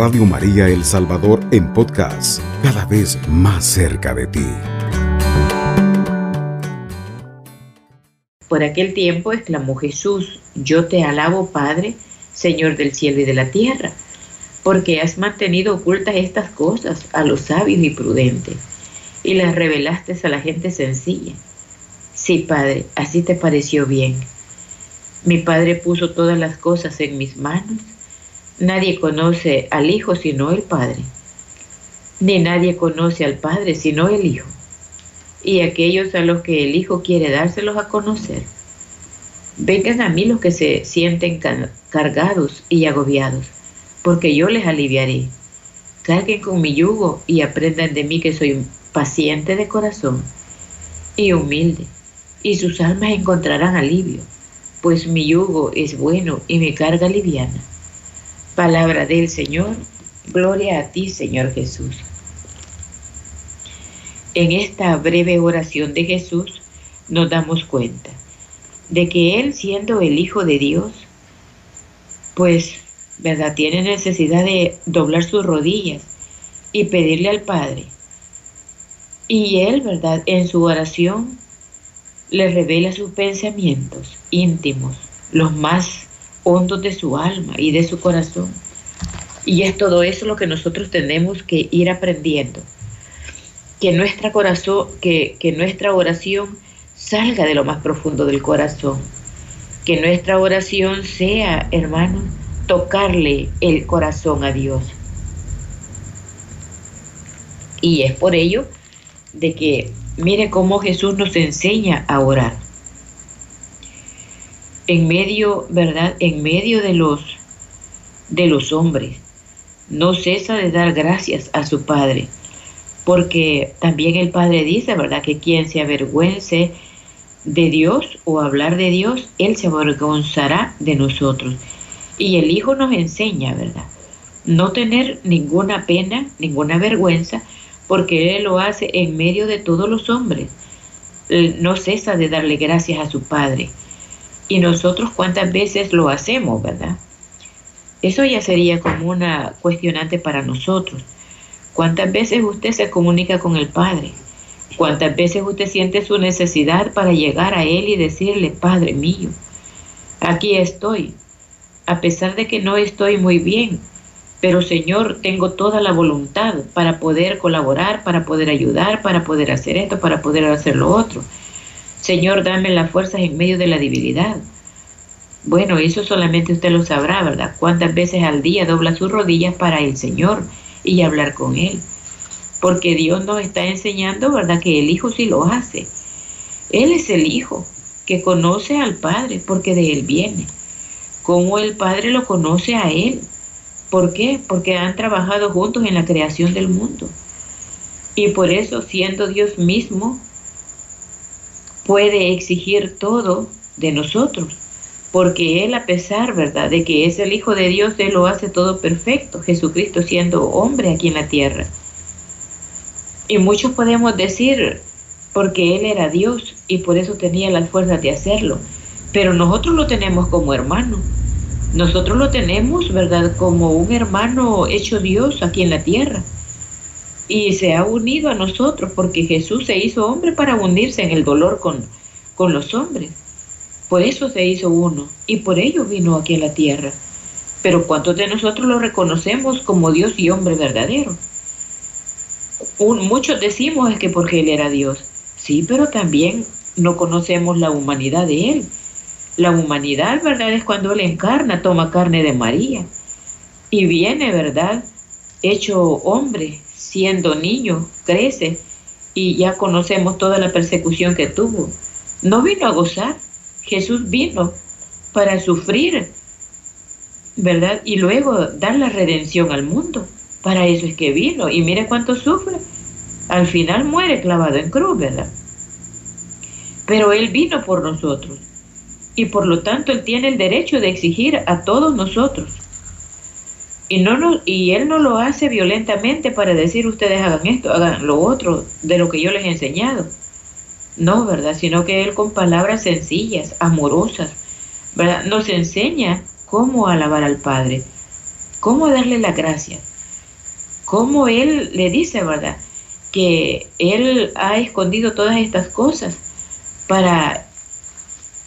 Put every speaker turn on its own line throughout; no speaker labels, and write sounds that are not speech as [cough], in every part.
Radio María El Salvador en podcast, cada vez más cerca de ti.
Por aquel tiempo exclamó Jesús, yo te alabo Padre, Señor del cielo y de la tierra, porque has mantenido ocultas estas cosas a los sabios y prudentes, y las revelaste a la gente sencilla. Sí, Padre, así te pareció bien. Mi Padre puso todas las cosas en mis manos. Nadie conoce al Hijo sino el Padre, ni nadie conoce al Padre sino el Hijo, y aquellos a los que el Hijo quiere dárselos a conocer. Vengan a mí los que se sienten cargados y agobiados, porque yo les aliviaré. Carguen con mi yugo y aprendan de mí que soy paciente de corazón y humilde, y sus almas encontrarán alivio, pues mi yugo es bueno y mi carga liviana. Palabra del Señor, gloria a ti, Señor Jesús. En esta breve oración de Jesús nos damos cuenta de que Él, siendo el Hijo de Dios, pues, ¿verdad? Tiene necesidad de doblar sus rodillas y pedirle al Padre. Y Él, ¿verdad? En su oración le revela sus pensamientos íntimos, los más hondos de su alma y de su corazón. Y es todo eso lo que nosotros tenemos que ir aprendiendo. Que nuestra corazón, que, que nuestra oración salga de lo más profundo del corazón. Que nuestra oración sea, hermano, tocarle el corazón a Dios. Y es por ello de que mire cómo Jesús nos enseña a orar. En medio, ¿verdad? En medio de los de los hombres. No cesa de dar gracias a su Padre, porque también el Padre dice, ¿verdad? Que quien se avergüence de Dios o hablar de Dios, Él se avergonzará de nosotros. Y el Hijo nos enseña, ¿verdad? No tener ninguna pena, ninguna vergüenza, porque Él lo hace en medio de todos los hombres. no cesa de darle gracias a su Padre. Y nosotros cuántas veces lo hacemos, ¿verdad? Eso ya sería como una cuestionante para nosotros. ¿Cuántas veces usted se comunica con el Padre? ¿Cuántas veces usted siente su necesidad para llegar a Él y decirle, Padre mío, aquí estoy, a pesar de que no estoy muy bien, pero Señor, tengo toda la voluntad para poder colaborar, para poder ayudar, para poder hacer esto, para poder hacer lo otro. Señor, dame las fuerzas en medio de la debilidad. Bueno, eso solamente usted lo sabrá, ¿verdad? ¿Cuántas veces al día dobla sus rodillas para el Señor y hablar con Él? Porque Dios nos está enseñando, ¿verdad? Que el Hijo sí lo hace. Él es el Hijo que conoce al Padre porque de Él viene. Como el Padre lo conoce a Él ¿Por qué? Porque han trabajado juntos en la creación del mundo. Y por eso, siendo Dios mismo, puede exigir todo de nosotros. Porque Él, a pesar, ¿verdad?, de que es el Hijo de Dios, Él lo hace todo perfecto, Jesucristo siendo hombre aquí en la tierra. Y muchos podemos decir, porque Él era Dios y por eso tenía las fuerzas de hacerlo. Pero nosotros lo tenemos como hermano. Nosotros lo tenemos, ¿verdad? Como un hermano hecho Dios aquí en la tierra. Y se ha unido a nosotros porque Jesús se hizo hombre para unirse en el dolor con, con los hombres. Por eso se hizo uno y por ello vino aquí a la tierra. Pero ¿cuántos de nosotros lo reconocemos como Dios y hombre verdadero? muchos decimos es que porque Él era Dios. Sí, pero también no conocemos la humanidad de Él. La humanidad, ¿verdad? Es cuando Él encarna, toma carne de María y viene, ¿verdad? Hecho hombre, siendo niño, crece y ya conocemos toda la persecución que tuvo. No vino a gozar, Jesús vino para sufrir, ¿verdad? Y luego dar la redención al mundo. Para eso es que vino. Y mire cuánto sufre. Al final muere clavado en cruz, ¿verdad? Pero Él vino por nosotros y por lo tanto Él tiene el derecho de exigir a todos nosotros. Y, no y Él no lo hace violentamente para decir ustedes hagan esto, hagan lo otro, de lo que yo les he enseñado. No, ¿verdad? Sino que Él con palabras sencillas, amorosas, ¿verdad? Nos enseña cómo alabar al Padre. ¿Cómo darle la gracia? ¿Cómo Él le dice, verdad? Que Él ha escondido todas estas cosas para,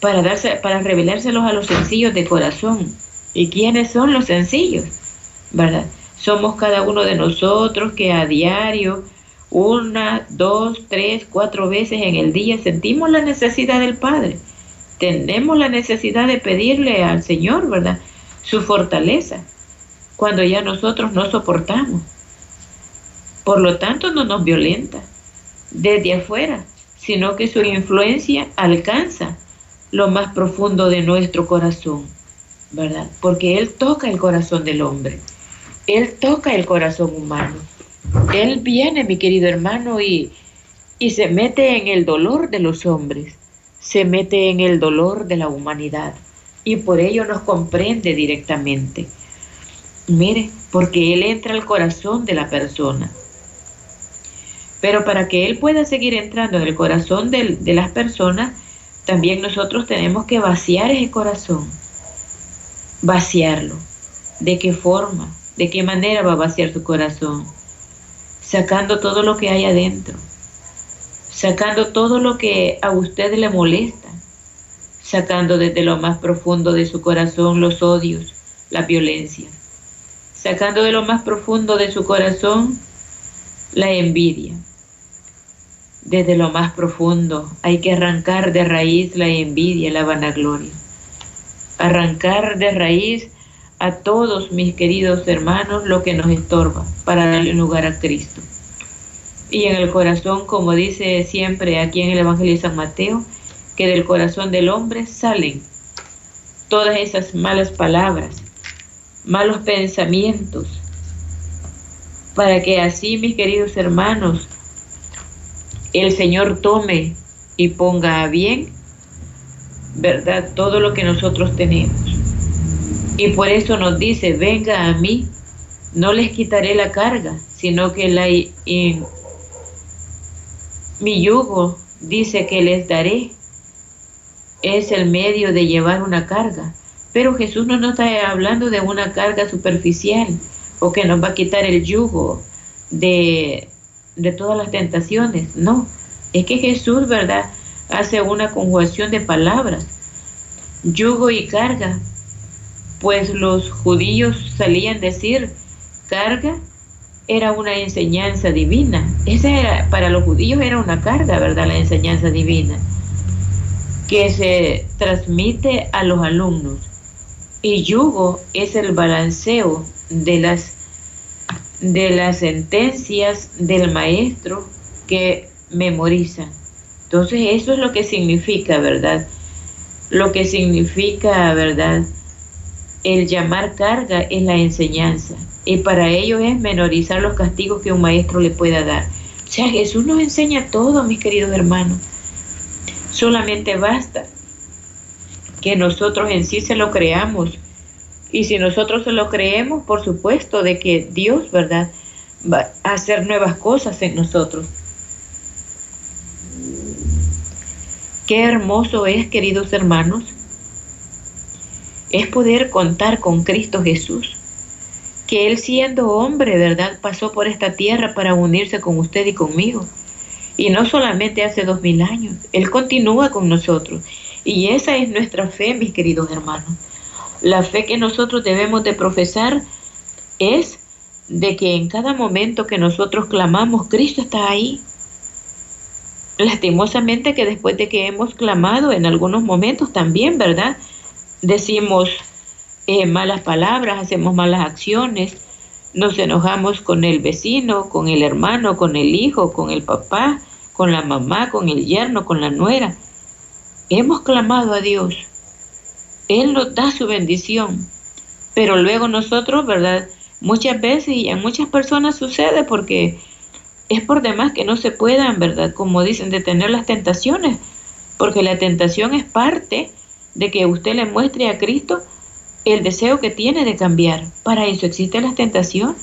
para, darse, para revelárselos a los sencillos de corazón. ¿Y quiénes son los sencillos? ¿Verdad? Somos cada uno de nosotros que a diario, una, dos, tres, cuatro veces en el día sentimos la necesidad del Padre. Tenemos la necesidad de pedirle al Señor, ¿verdad? Su fortaleza, cuando ya nosotros no soportamos. Por lo tanto, no nos violenta desde afuera, sino que su influencia alcanza lo más profundo de nuestro corazón, ¿verdad? Porque Él toca el corazón del hombre, Él toca el corazón humano. Él viene, mi querido hermano, y, y se mete en el dolor de los hombres, se mete en el dolor de la humanidad y por ello nos comprende directamente. Mire, porque Él entra al corazón de la persona. Pero para que Él pueda seguir entrando en el corazón de, de las personas, también nosotros tenemos que vaciar ese corazón. Vaciarlo. ¿De qué forma? ¿De qué manera va a vaciar su corazón? Sacando todo lo que hay adentro. Sacando todo lo que a usted le molesta. Sacando desde lo más profundo de su corazón los odios, la violencia. Sacando de lo más profundo de su corazón la envidia desde lo más profundo. Hay que arrancar de raíz la envidia, la vanagloria. Arrancar de raíz a todos mis queridos hermanos lo que nos estorba para darle lugar a Cristo. Y en el corazón, como dice siempre aquí en el Evangelio de San Mateo, que del corazón del hombre salen todas esas malas palabras, malos pensamientos, para que así, mis queridos hermanos, el Señor tome y ponga a bien, ¿verdad? Todo lo que nosotros tenemos. Y por eso nos dice, venga a mí, no les quitaré la carga, sino que la, mi yugo dice que les daré. Es el medio de llevar una carga. Pero Jesús no nos está hablando de una carga superficial o que nos va a quitar el yugo de, de todas las tentaciones. No, es que Jesús, ¿verdad? Hace una conjugación de palabras, yugo y carga. Pues los judíos salían decir, carga era una enseñanza divina. Esa era, para los judíos era una carga, ¿verdad? La enseñanza divina, que se transmite a los alumnos. Y yugo es el balanceo de las de las sentencias del maestro que memoriza. Entonces eso es lo que significa, ¿verdad? Lo que significa, ¿verdad? El llamar carga es la enseñanza. Y para ello es menorizar los castigos que un maestro le pueda dar. O sea, Jesús nos enseña todo, mis queridos hermanos. Solamente basta que nosotros en sí se lo creamos y si nosotros se lo creemos, por supuesto de que Dios, ¿verdad? Va a hacer nuevas cosas en nosotros. Qué hermoso es, queridos hermanos, es poder contar con Cristo Jesús, que Él siendo hombre, ¿verdad? Pasó por esta tierra para unirse con usted y conmigo. Y no solamente hace dos mil años, Él continúa con nosotros. Y esa es nuestra fe, mis queridos hermanos. La fe que nosotros debemos de profesar es de que en cada momento que nosotros clamamos, Cristo está ahí. Lastimosamente que después de que hemos clamado en algunos momentos también, ¿verdad? Decimos eh, malas palabras, hacemos malas acciones, nos enojamos con el vecino, con el hermano, con el hijo, con el papá, con la mamá, con el yerno, con la nuera. Hemos clamado a Dios él nos da su bendición. Pero luego nosotros, ¿verdad? Muchas veces y en muchas personas sucede porque es por demás que no se puedan, ¿verdad? Como dicen, detener las tentaciones. Porque la tentación es parte de que usted le muestre a Cristo el deseo que tiene de cambiar. Para eso existen las tentaciones.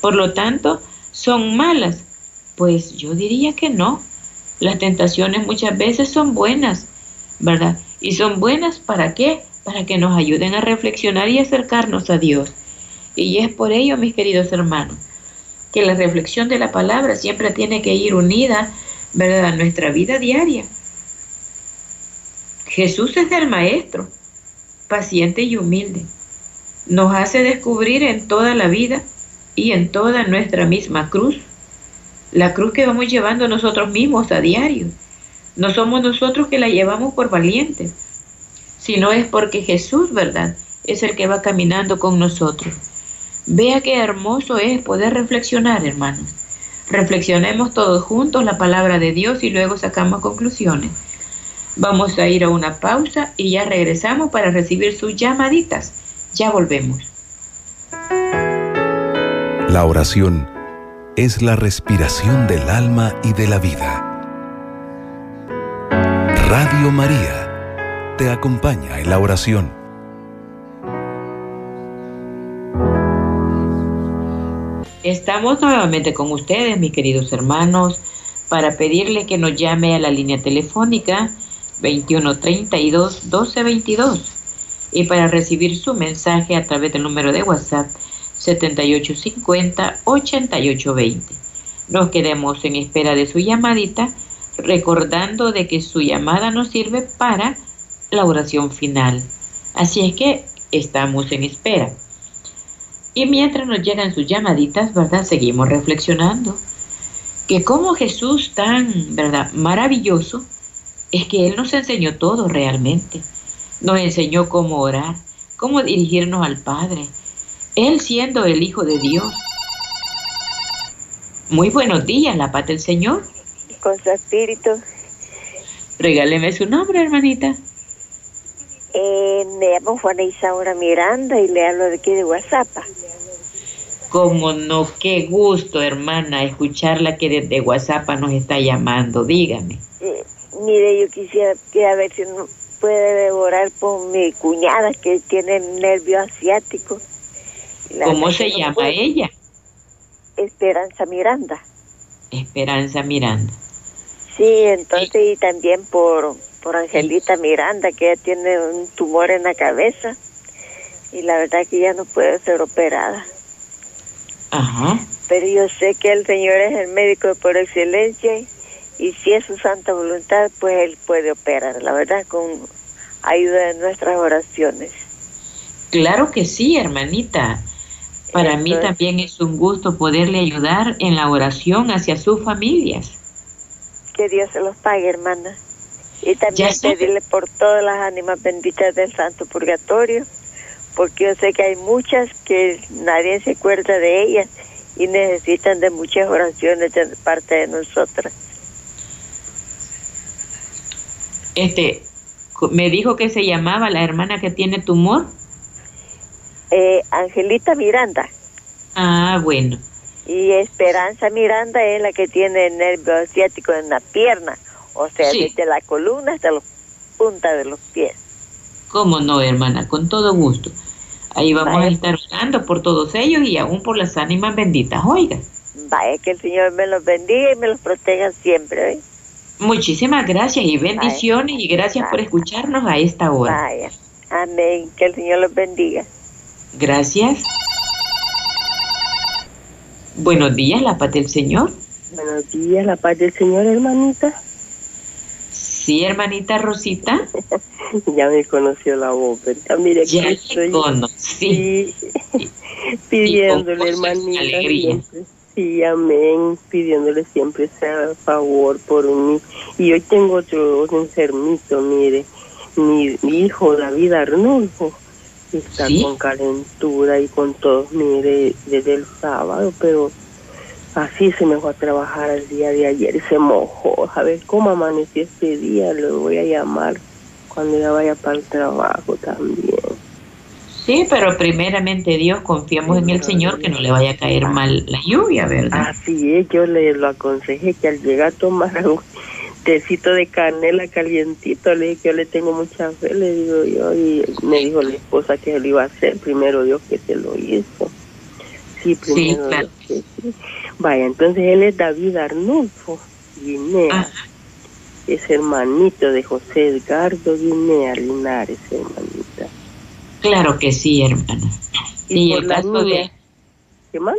Por lo tanto, ¿son malas? Pues yo diría que no. Las tentaciones muchas veces son buenas, ¿verdad? ¿Y son buenas para qué? Para que nos ayuden a reflexionar y acercarnos a Dios. Y es por ello, mis queridos hermanos, que la reflexión de la palabra siempre tiene que ir unida, ¿verdad?, a nuestra vida diaria. Jesús es el Maestro, paciente y humilde. Nos hace descubrir en toda la vida y en toda nuestra misma cruz, la cruz que vamos llevando nosotros mismos a diario. No somos nosotros que la llevamos por valientes, sino es porque Jesús, ¿verdad?, es el que va caminando con nosotros. Vea qué hermoso es poder reflexionar, hermanos. Reflexionemos todos juntos la palabra de Dios y luego sacamos conclusiones. Vamos a ir a una pausa y ya regresamos para recibir sus llamaditas. Ya volvemos.
La oración es la respiración del alma y de la vida. Radio María te acompaña en la oración.
Estamos nuevamente con ustedes, mis queridos hermanos, para pedirle que nos llame a la línea telefónica 2132 1222 y para recibir su mensaje a través del número de WhatsApp 7850 8820. Nos quedemos en espera de su llamadita, recordando de que su llamada nos sirve para la oración final. Así es que estamos en espera. Y mientras nos llegan sus llamaditas, ¿verdad? Seguimos reflexionando que como Jesús tan, ¿verdad? Maravilloso, es que Él nos enseñó todo realmente. Nos enseñó cómo orar, cómo dirigirnos al Padre. Él siendo el Hijo de Dios. Muy buenos días, la paz del Señor.
Con su espíritu.
Regáleme su nombre, hermanita.
Eh, me llamo Juana Isaura Miranda y le hablo de aquí de WhatsApp.
Como no, qué gusto, hermana, escucharla que desde WhatsApp nos está llamando. Dígame.
Eh, mire, yo quisiera que a ver si no puede devorar por mi cuñada que tiene nervio asiático.
¿Cómo se llama ella?
Esperanza Miranda.
Esperanza Miranda.
Sí, entonces y también por por Angelita Miranda, que ella tiene un tumor en la cabeza y la verdad que ya no puede ser operada.
Ajá.
Pero yo sé que el Señor es el médico por excelencia y si es su santa voluntad, pues Él puede operar, la verdad, con ayuda de nuestras oraciones.
Claro que sí, hermanita. Para mí también es un gusto poderle ayudar en la oración hacia sus familias.
Que Dios se los pague, hermana. Y también pedirle por todas las ánimas benditas del Santo Purgatorio, porque yo sé que hay muchas que nadie se acuerda de ellas y necesitan de muchas oraciones de parte de nosotras.
Este, me dijo que se llamaba la hermana que tiene tumor.
Eh, Angelita Miranda.
Ah, bueno.
Y Esperanza Miranda es la que tiene el nervio asiático en la pierna o sea, desde la columna hasta la punta de los pies.
¿Cómo no, hermana? Con todo gusto. Ahí vamos a estar orando por todos ellos y aún por las ánimas benditas, oiga.
Vaya, que el Señor me los bendiga y me los proteja siempre. ¿eh?
Muchísimas gracias y bendiciones y gracias por escucharnos a esta hora.
Amén, que el Señor los bendiga.
Gracias. Buenos días, la paz del Señor.
Buenos días, la paz del Señor, hermanita.
Sí, hermanita Rosita. [laughs]
ya me conoció la voz, ¿verdad? Mire,
ya estoy conocí.
Sí. [laughs] [laughs] pidiéndole, hermanita.
Alegría.
Sí, amén. Pidiéndole siempre ese favor por mí. Y hoy tengo otro, enfermito, mire. Mi, hijo David Arnulfo está con calentura y con todo, mire, desde el sábado, pero Así se me fue a trabajar el día de ayer y se mojó. A ver cómo amaneció este día, lo voy a llamar cuando ya vaya para el trabajo también.
Sí, pero primeramente Dios, confiamos en el Señor que no le vaya a caer mal la lluvia, ¿verdad?
Así es, yo le lo aconsejé que al llegar a tomar [laughs] un tecito de canela calientito, le dije que yo le tengo mucha fe, le digo yo, y me dijo la esposa que lo iba a hacer, primero Dios que se lo hizo. Sí, primero Dios que sí. Vaya, entonces él es David Arnulfo Guinea. Es hermanito de José Edgardo Guinea Linares, hermanita.
Claro que sí, hermana. Y, el caso de...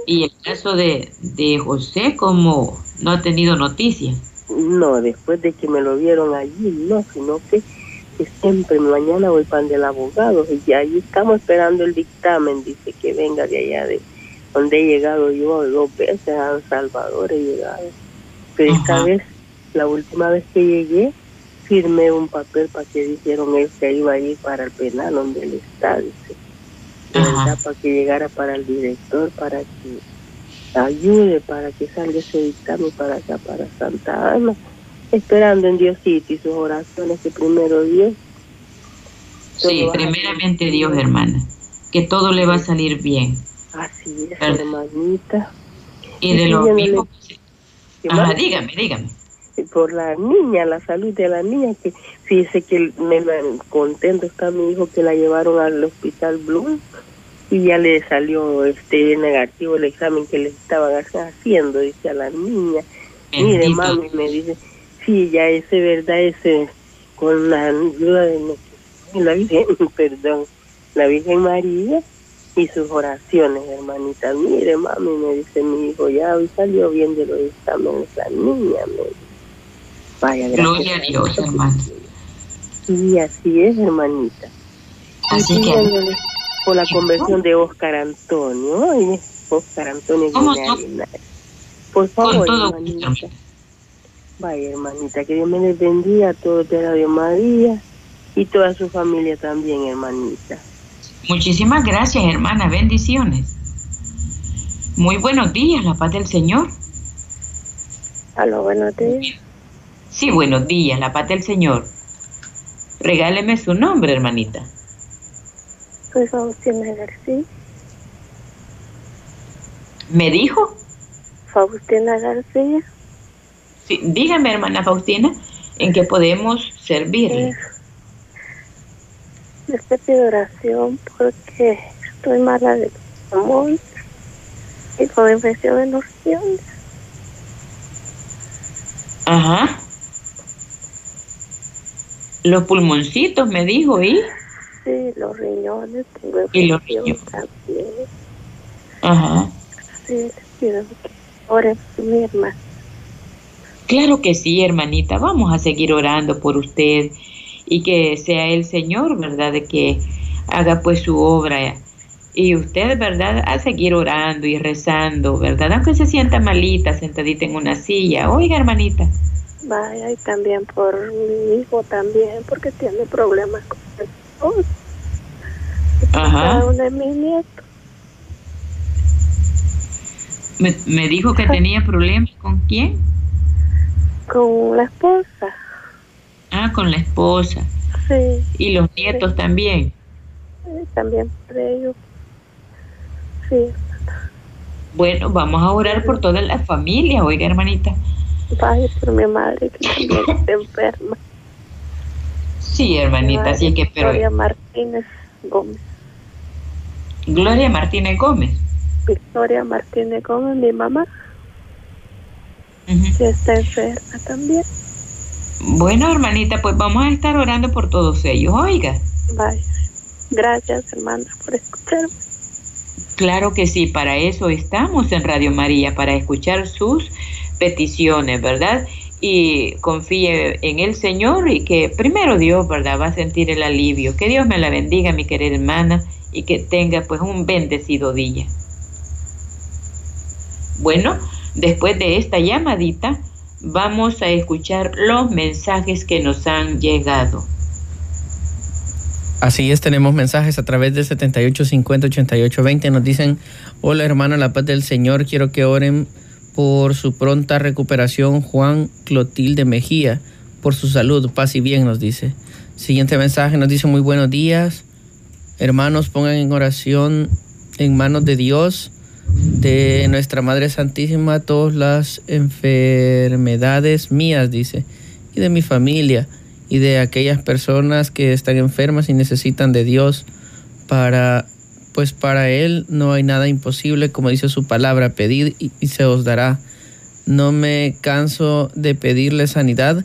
¿Y el caso de, de José, como no ha tenido noticia?
No, después de que me lo vieron allí, no, sino que, siempre mañana voy para el abogado y ahí estamos esperando el dictamen, dice que venga de allá de donde he llegado yo dos veces a El Salvador he llegado. Pero esta vez, la última vez que llegué, firmé un papel para que dijeron él que iba a ir para el penal donde él está, dice. Para que llegara para el director, para que ayude, para que salga ese dictamen para acá, para Santa Ana, esperando en Diosito y sus oraciones que primero Dios.
Sí, primeramente Dios, hermana, que todo le va a salir bien.
Así es, hermanita.
Y de los mismos... Ajá, dígame, dígame
por la niña, la salud de la niña, que fíjese que me, contento está mi hijo que la llevaron al hospital Bloom y ya le salió este negativo el examen que le estaban haciendo, dice a la niña. Mire, mami, me dice, sí, ya ese verdad, ese, con la ayuda de la Virgen, [laughs] perdón, la Virgen María y sus oraciones, hermanita. Mire, mami, me dice mi hijo, ya hoy salió bien de los exámenes la niña, me dice.
Vaya, gracias. Gloria a Dios, hermano.
Sí, así es, hermanita.
Así que...
Por la conversión de Oscar Antonio. Ay, Oscar Antonio Por favor, hermanita. Vaya, hermanita, que Dios me les bendiga a todos de Radio María y toda su familia también, hermanita.
Muchísimas gracias, hermana. Bendiciones. Muy buenos días, la paz del Señor.
Aló, buenos días.
Sí, buenos días, la paz del Señor. Regáleme su nombre, hermanita.
Soy Faustina García.
¿Me dijo?
Faustina García.
Sí, dígame, hermana Faustina, ¿en qué podemos servirle?
Les pido oración porque estoy mala de amor y con infección en los.
Ajá. Los pulmoncitos, me dijo, ¿y?
Sí, los riñones, tengo
y los riñones también. Ajá.
Sí, que por mi hermana.
Claro que sí, hermanita. Vamos a seguir orando por usted y que sea el Señor, ¿verdad? De que haga pues su obra. Y usted, ¿verdad? A seguir orando y rezando, ¿verdad? Aunque se sienta malita, sentadita en una silla. Oiga, hermanita.
Vaya, y también por mi hijo también, porque tiene problemas con el esposo.
Ajá.
Uno de mis nietos.
Me, me dijo que tenía problemas con quién?
Con la esposa.
Ah, con la esposa.
Sí.
¿Y los nietos también?
Sí, también por ellos. Sí.
Bueno, vamos a orar por toda la familia, oiga, hermanita.
Vaya por mi madre que [laughs] también está enferma.
Sí, hermanita, así que pero...
Gloria Martínez Gómez.
Gloria Martínez Gómez.
Victoria Martínez Gómez, mi mamá. Que está enferma también.
Bueno, hermanita, pues vamos a estar orando por todos ellos, oiga.
Vaya. Gracias, hermana, por escucharme.
Claro que sí, para eso estamos en Radio María, para escuchar sus peticiones, ¿verdad? Y confíe en el Señor y que primero Dios, ¿verdad? Va a sentir el alivio. Que Dios me la bendiga, mi querida hermana, y que tenga pues un bendecido día. Bueno, después de esta llamadita, vamos a escuchar los mensajes que nos han llegado.
Así es, tenemos mensajes a través del 7850 8820. Nos dicen, hola hermano, la paz del Señor, quiero que oren por su pronta recuperación Juan Clotilde Mejía, por su salud, paz y bien, nos dice. Siguiente mensaje nos dice muy buenos días. Hermanos, pongan en oración en manos de Dios, de nuestra Madre Santísima, todas las enfermedades mías, dice, y de mi familia, y de aquellas personas que están enfermas y necesitan de Dios para pues para Él no hay nada imposible, como dice su palabra, pedid y, se os dará. No me canso de pedirle sanidad,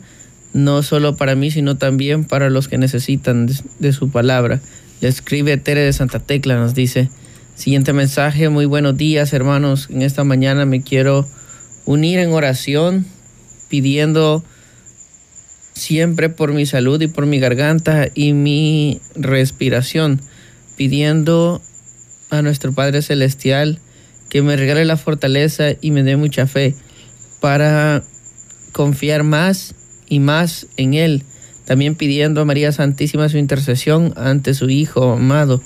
no solo para mí, sino también para los que necesitan de, su palabra. Le escribe Tere de Santa Tecla, nos dice, Siguiente mensaje, muy buenos días hermanos. En esta mañana me quiero unir en oración pidiendo siempre por mi salud y por mi garganta y mi respiración, pidiendo a nuestro Padre Celestial que me regale la fortaleza y me dé mucha fe para confiar más y más en Él. También pidiendo a María Santísima su intercesión ante su Hijo amado.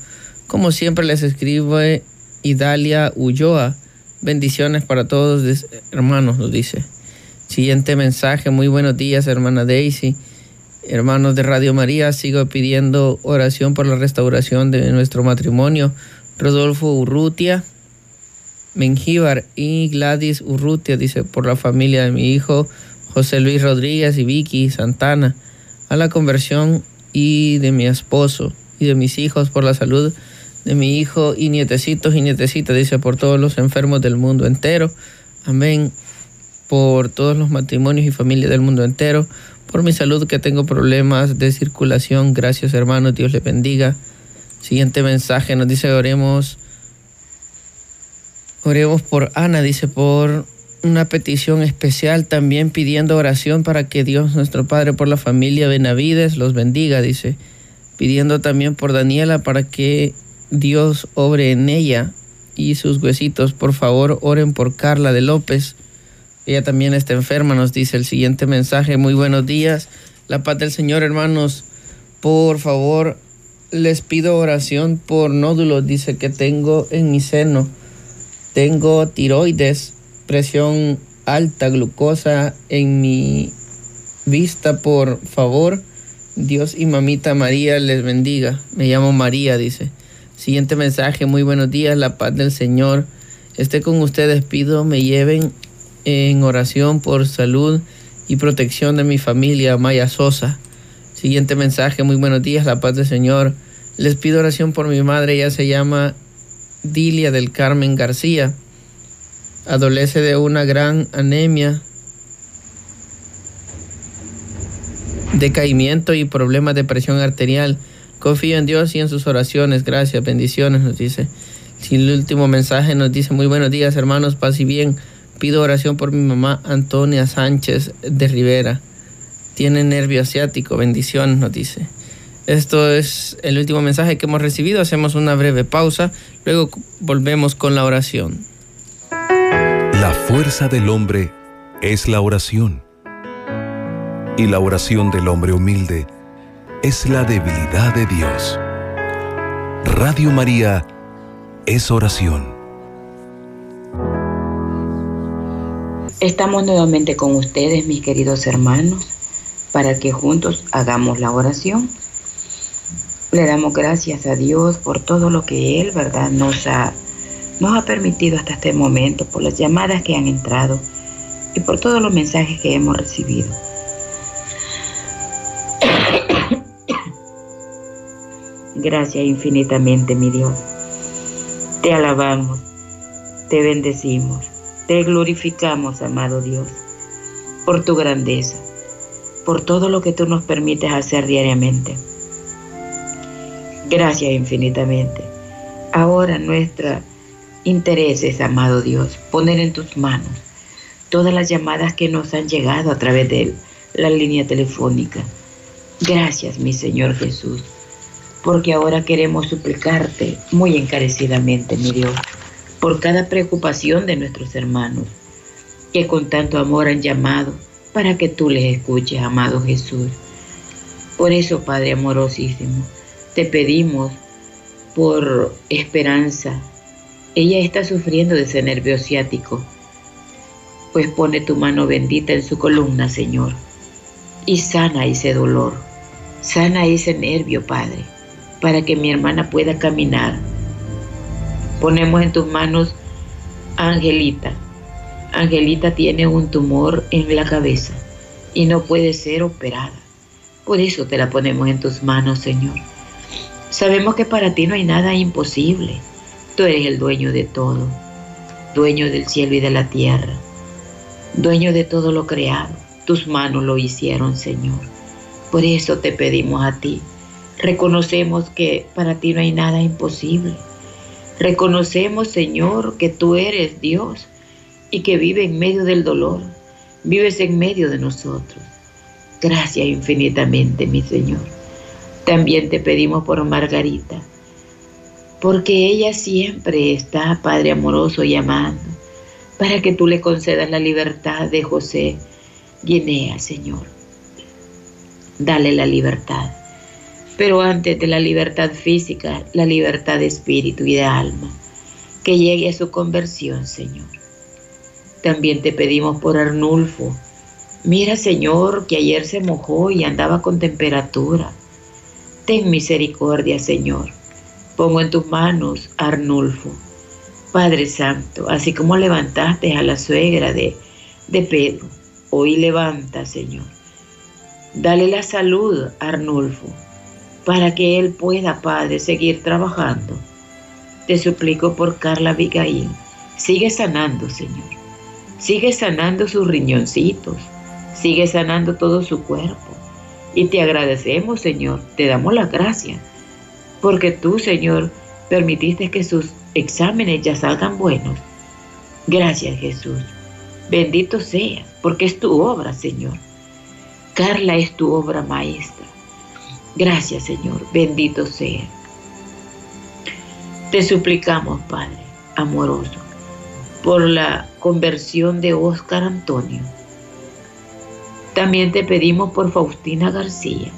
Como siempre les escribe Idalia Ulloa. Bendiciones para todos, hermanos, nos dice. Siguiente mensaje, muy buenos días, hermana Daisy. Hermanos de Radio María, sigo pidiendo oración por la restauración de nuestro matrimonio. Rodolfo Urrutia, Mengíbar y Gladys Urrutia, dice, por la familia de mi hijo José Luis Rodríguez y Vicky Santana, a la conversión y de mi esposo y de mis hijos por la salud de mi hijo y nietecitos y nietecitas, dice, por todos los enfermos del mundo entero. Amén. Por todos los matrimonios y familias del mundo entero. Por mi salud que tengo problemas de circulación. Gracias hermanos, Dios le bendiga. Siguiente mensaje nos dice, oremos. Oremos por Ana, dice, por una petición especial también pidiendo oración para que Dios nuestro Padre por la familia Benavides los bendiga, dice. Pidiendo también por Daniela para que Dios obre en ella y sus huesitos. Por favor, oren por Carla de López. Ella también está enferma, nos dice el siguiente mensaje. Muy buenos días. La paz del Señor, hermanos. Por favor, les pido oración por nódulos, dice que tengo en mi seno. Tengo tiroides, presión alta, glucosa en mi vista, por favor. Dios y mamita María les bendiga. Me llamo María, dice. Siguiente mensaje, muy buenos días, la paz del Señor esté con ustedes. Pido me lleven en oración por salud y protección de mi familia, Maya Sosa. Siguiente mensaje, muy buenos días, la paz del Señor. Les pido oración por mi madre, ella se llama Dilia del Carmen García. Adolece de una gran anemia, decaimiento y problemas de presión arterial. Confío en Dios y en sus oraciones. Gracias, bendiciones, nos dice. Si el último mensaje nos dice, muy buenos días hermanos, paz y bien. Pido oración por mi mamá Antonia Sánchez de Rivera. Tiene nervio asiático, bendiciones, nos dice. Esto es el último mensaje que hemos recibido. Hacemos una breve pausa, luego volvemos con la oración.
La fuerza del hombre es la oración. Y la oración del hombre humilde es la debilidad de Dios. Radio María es oración.
Estamos nuevamente con ustedes, mis queridos hermanos, para que juntos hagamos la oración. Le damos gracias a Dios por todo lo que Él, ¿verdad?, nos ha, nos ha permitido hasta este momento, por las llamadas que han entrado y por todos los mensajes que hemos recibido. [coughs] Gracias infinitamente, mi Dios. Te alabamos, te bendecimos, te glorificamos, amado Dios, por tu grandeza, por todo lo que tú nos permites hacer diariamente. Gracias infinitamente. Ahora nuestra interés es, amado Dios, poner en tus manos todas las llamadas que nos han llegado a través de la línea telefónica. Gracias, mi Señor Jesús porque ahora queremos suplicarte muy encarecidamente, mi Dios, por cada preocupación de nuestros hermanos, que con tanto amor han llamado para que tú les escuches, amado Jesús. Por eso, Padre amorosísimo, te pedimos por esperanza. Ella está sufriendo de ese nervio ciático, pues pone tu mano bendita en su columna, Señor, y sana ese dolor, sana ese nervio, Padre para que mi hermana pueda caminar. Ponemos en tus manos Angelita. Angelita tiene un tumor en la cabeza y no puede ser operada. Por eso te la ponemos en tus manos, Señor. Sabemos que para ti no hay nada imposible. Tú eres el dueño de todo, dueño del cielo y de la tierra, dueño de todo lo creado. Tus manos lo hicieron, Señor. Por eso te pedimos a ti Reconocemos que para ti no hay nada imposible. Reconocemos, Señor, que tú eres Dios y que vive en medio del dolor. Vives en medio de nosotros. Gracias infinitamente, mi Señor. También te pedimos por Margarita, porque ella siempre está, Padre amoroso, llamando, para que tú le concedas la libertad de José Guinea, Señor. Dale la libertad. Pero antes de la libertad física, la libertad de espíritu y de alma, que llegue a su conversión, Señor. También te pedimos por Arnulfo. Mira, Señor, que ayer se mojó y andaba con temperatura. Ten misericordia, Señor. Pongo en tus manos Arnulfo. Padre Santo, así como levantaste a la suegra de, de Pedro, hoy levanta, Señor. Dale la salud Arnulfo para que él pueda, Padre, seguir trabajando. Te suplico por Carla Abigail. Sigue sanando, Señor. Sigue sanando sus riñoncitos. Sigue sanando todo su cuerpo. Y te agradecemos, Señor. Te damos las gracias. Porque tú, Señor, permitiste que sus exámenes ya salgan buenos. Gracias, Jesús. Bendito sea, porque es tu obra, Señor. Carla es tu obra maestra. Gracias, Señor. Bendito sea. Te suplicamos, Padre amoroso, por la conversión de Óscar Antonio. También te pedimos por Faustina García,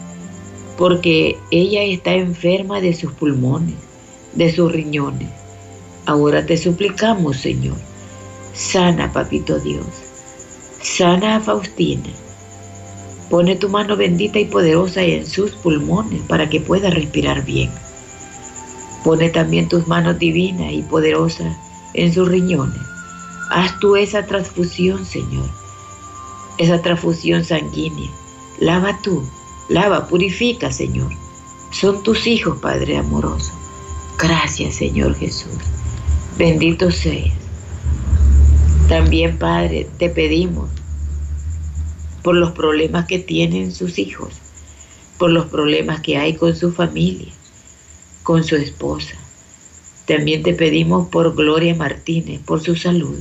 porque ella está enferma de sus pulmones, de sus riñones. Ahora te suplicamos, Señor, sana, Papito Dios, sana a Faustina. Pone tu mano bendita y poderosa en sus pulmones para que pueda respirar bien. Pone también tus manos divinas y poderosas en sus riñones. Haz tú esa transfusión, Señor, esa transfusión sanguínea. Lava tú, lava, purifica, Señor. Son tus hijos, Padre amoroso. Gracias, Señor Jesús. Bendito seas. También, Padre, te pedimos por los problemas que tienen sus hijos, por los problemas que hay con su familia, con su esposa. También te pedimos por Gloria Martínez, por su salud.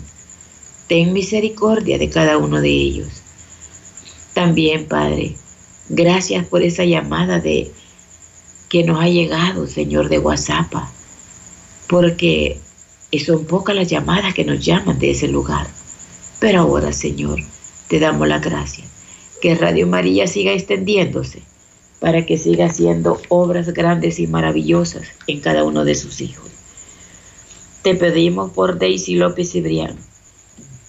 Ten misericordia de cada uno de ellos. También, Padre, gracias por esa llamada de que nos ha llegado, Señor, de WhatsApp, porque son pocas las llamadas que nos llaman de ese lugar. Pero ahora, Señor, te damos la gracia. Que Radio María siga extendiéndose para que siga haciendo obras grandes y maravillosas en cada uno de sus hijos. Te pedimos por Daisy López Cibrián,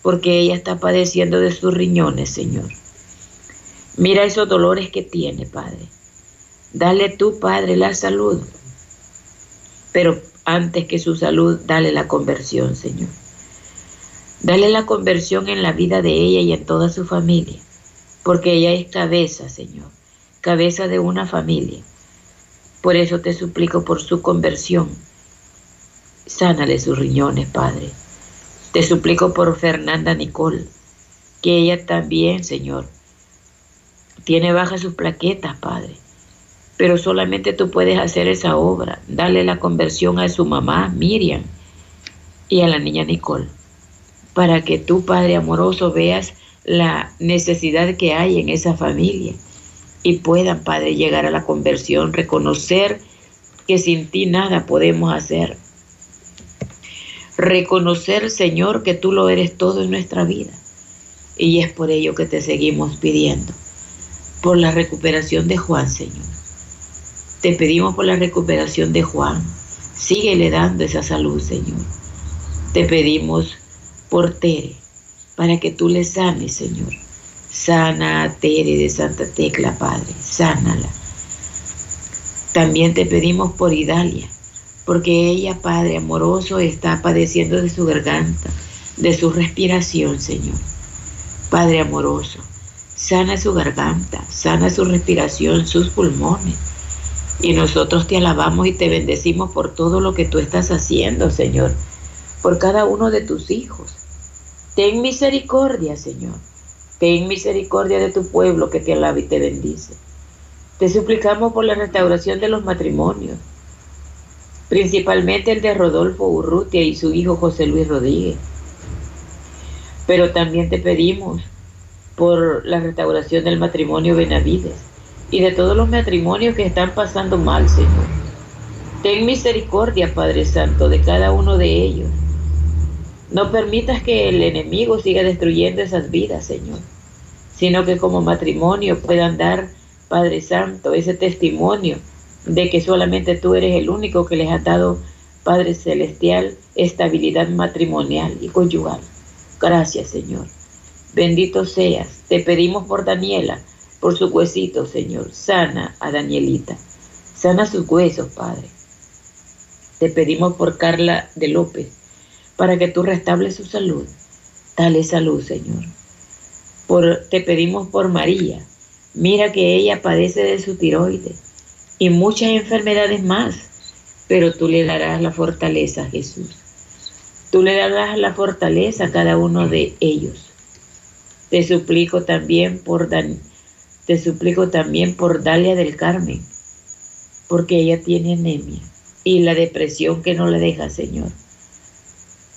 porque ella está padeciendo de sus riñones, Señor. Mira esos dolores que tiene, Padre. Dale tú, Padre, la salud. Pero antes que su salud, dale la conversión, Señor. Dale la conversión en la vida de ella y en toda su familia, porque ella es cabeza, Señor, cabeza de una familia. Por eso te suplico por su conversión. Sánale sus riñones, Padre. Te suplico por Fernanda Nicole, que ella también, Señor, tiene bajas sus plaquetas, Padre. Pero solamente tú puedes hacer esa obra. Dale la conversión a su mamá, Miriam, y a la niña Nicole para que tú, Padre amoroso, veas la necesidad que hay en esa familia y puedan, Padre, llegar a la conversión, reconocer que sin ti nada podemos hacer. Reconocer, Señor, que tú lo eres todo en nuestra vida. Y es por ello que te seguimos pidiendo, por la recuperación de Juan, Señor. Te pedimos por la recuperación de Juan. Síguele dando esa salud, Señor. Te pedimos por Tere, para que tú le sanes, Señor. Sana a Tere de Santa Tecla, Padre, sánala. También te pedimos por Idalia, porque ella, Padre amoroso, está padeciendo de su garganta, de su respiración, Señor. Padre amoroso, sana su garganta, sana su respiración, sus pulmones. Y nosotros te alabamos y te bendecimos por todo lo que tú estás haciendo, Señor, por cada uno de tus hijos. Ten misericordia, Señor. Ten misericordia de tu pueblo que te alaba y te bendice. Te suplicamos por la restauración de los matrimonios. Principalmente el de Rodolfo Urrutia y su hijo José Luis Rodríguez. Pero también te pedimos por la restauración del matrimonio Benavides y de todos los matrimonios que están pasando mal, Señor. Ten misericordia, Padre Santo, de cada uno de ellos. No permitas que el enemigo siga destruyendo esas vidas, Señor, sino que como matrimonio puedan dar, Padre Santo, ese testimonio de que solamente tú eres el único que les ha dado, Padre Celestial, estabilidad matrimonial y conyugal. Gracias, Señor. Bendito seas. Te pedimos por Daniela, por su huesito, Señor. Sana a Danielita. Sana sus huesos, Padre. Te pedimos por Carla de López, para que tú restables su salud. Dale salud, Señor. Por, te pedimos por María. Mira que ella padece de su tiroides y muchas enfermedades más, pero tú le darás la fortaleza a Jesús. Tú le darás la fortaleza a cada uno de ellos. Te suplico también por Dan, te suplico también por Dalia del Carmen, porque ella tiene anemia y la depresión que no le deja, Señor.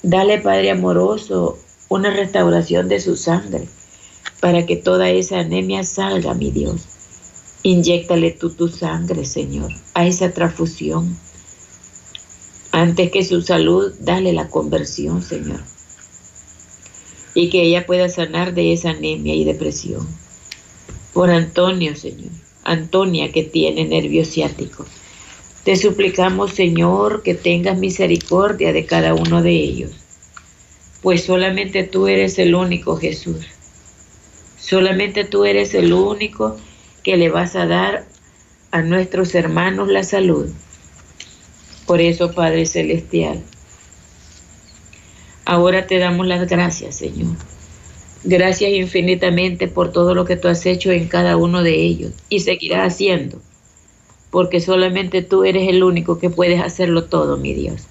Dale, Padre amoroso, una restauración de su sangre para que toda esa anemia salga, mi Dios Inyéctale tú tu sangre, Señor, a esa transfusión. Antes que su salud, dale la conversión, Señor. Y que ella pueda sanar de esa anemia y depresión. Por Antonio, Señor. Antonia que tiene nervio ciático. Te suplicamos, Señor, que tengas misericordia de cada uno de ellos. Pues solamente tú eres el único, Jesús. Solamente tú eres el único que le vas a dar a nuestros hermanos la salud. Por eso, Padre Celestial, ahora te damos las gracias, Señor. Gracias infinitamente por todo lo que tú has hecho en cada uno de ellos y seguirás haciendo, porque solamente tú eres el único que puedes hacerlo todo, mi Dios.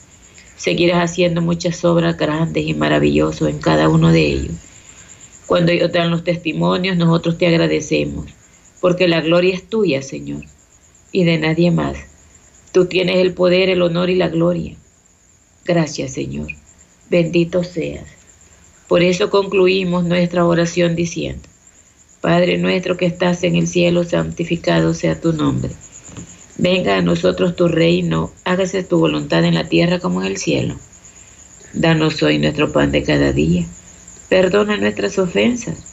Seguirás haciendo muchas obras grandes y maravillosas en cada uno de ellos. Cuando ellos dan los testimonios, nosotros te agradecemos porque la gloria es tuya, Señor, y de nadie más. Tú tienes el poder, el honor y la gloria. Gracias, Señor. Bendito seas. Por eso concluimos nuestra oración diciendo, Padre nuestro que estás en el cielo, santificado sea tu nombre. Venga a nosotros tu reino, hágase tu voluntad en la tierra como en el cielo. Danos hoy nuestro pan de cada día. Perdona nuestras ofensas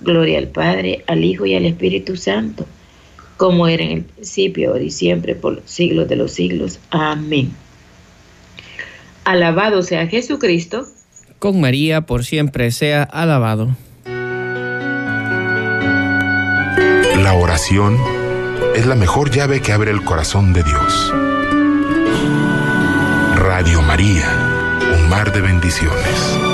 Gloria al Padre, al Hijo y al Espíritu Santo, como era en el principio, ahora y siempre, por los siglos de los siglos. Amén. Alabado sea Jesucristo.
Con María por siempre sea alabado.
La oración es la mejor llave que abre el corazón de Dios. Radio María, un mar de bendiciones.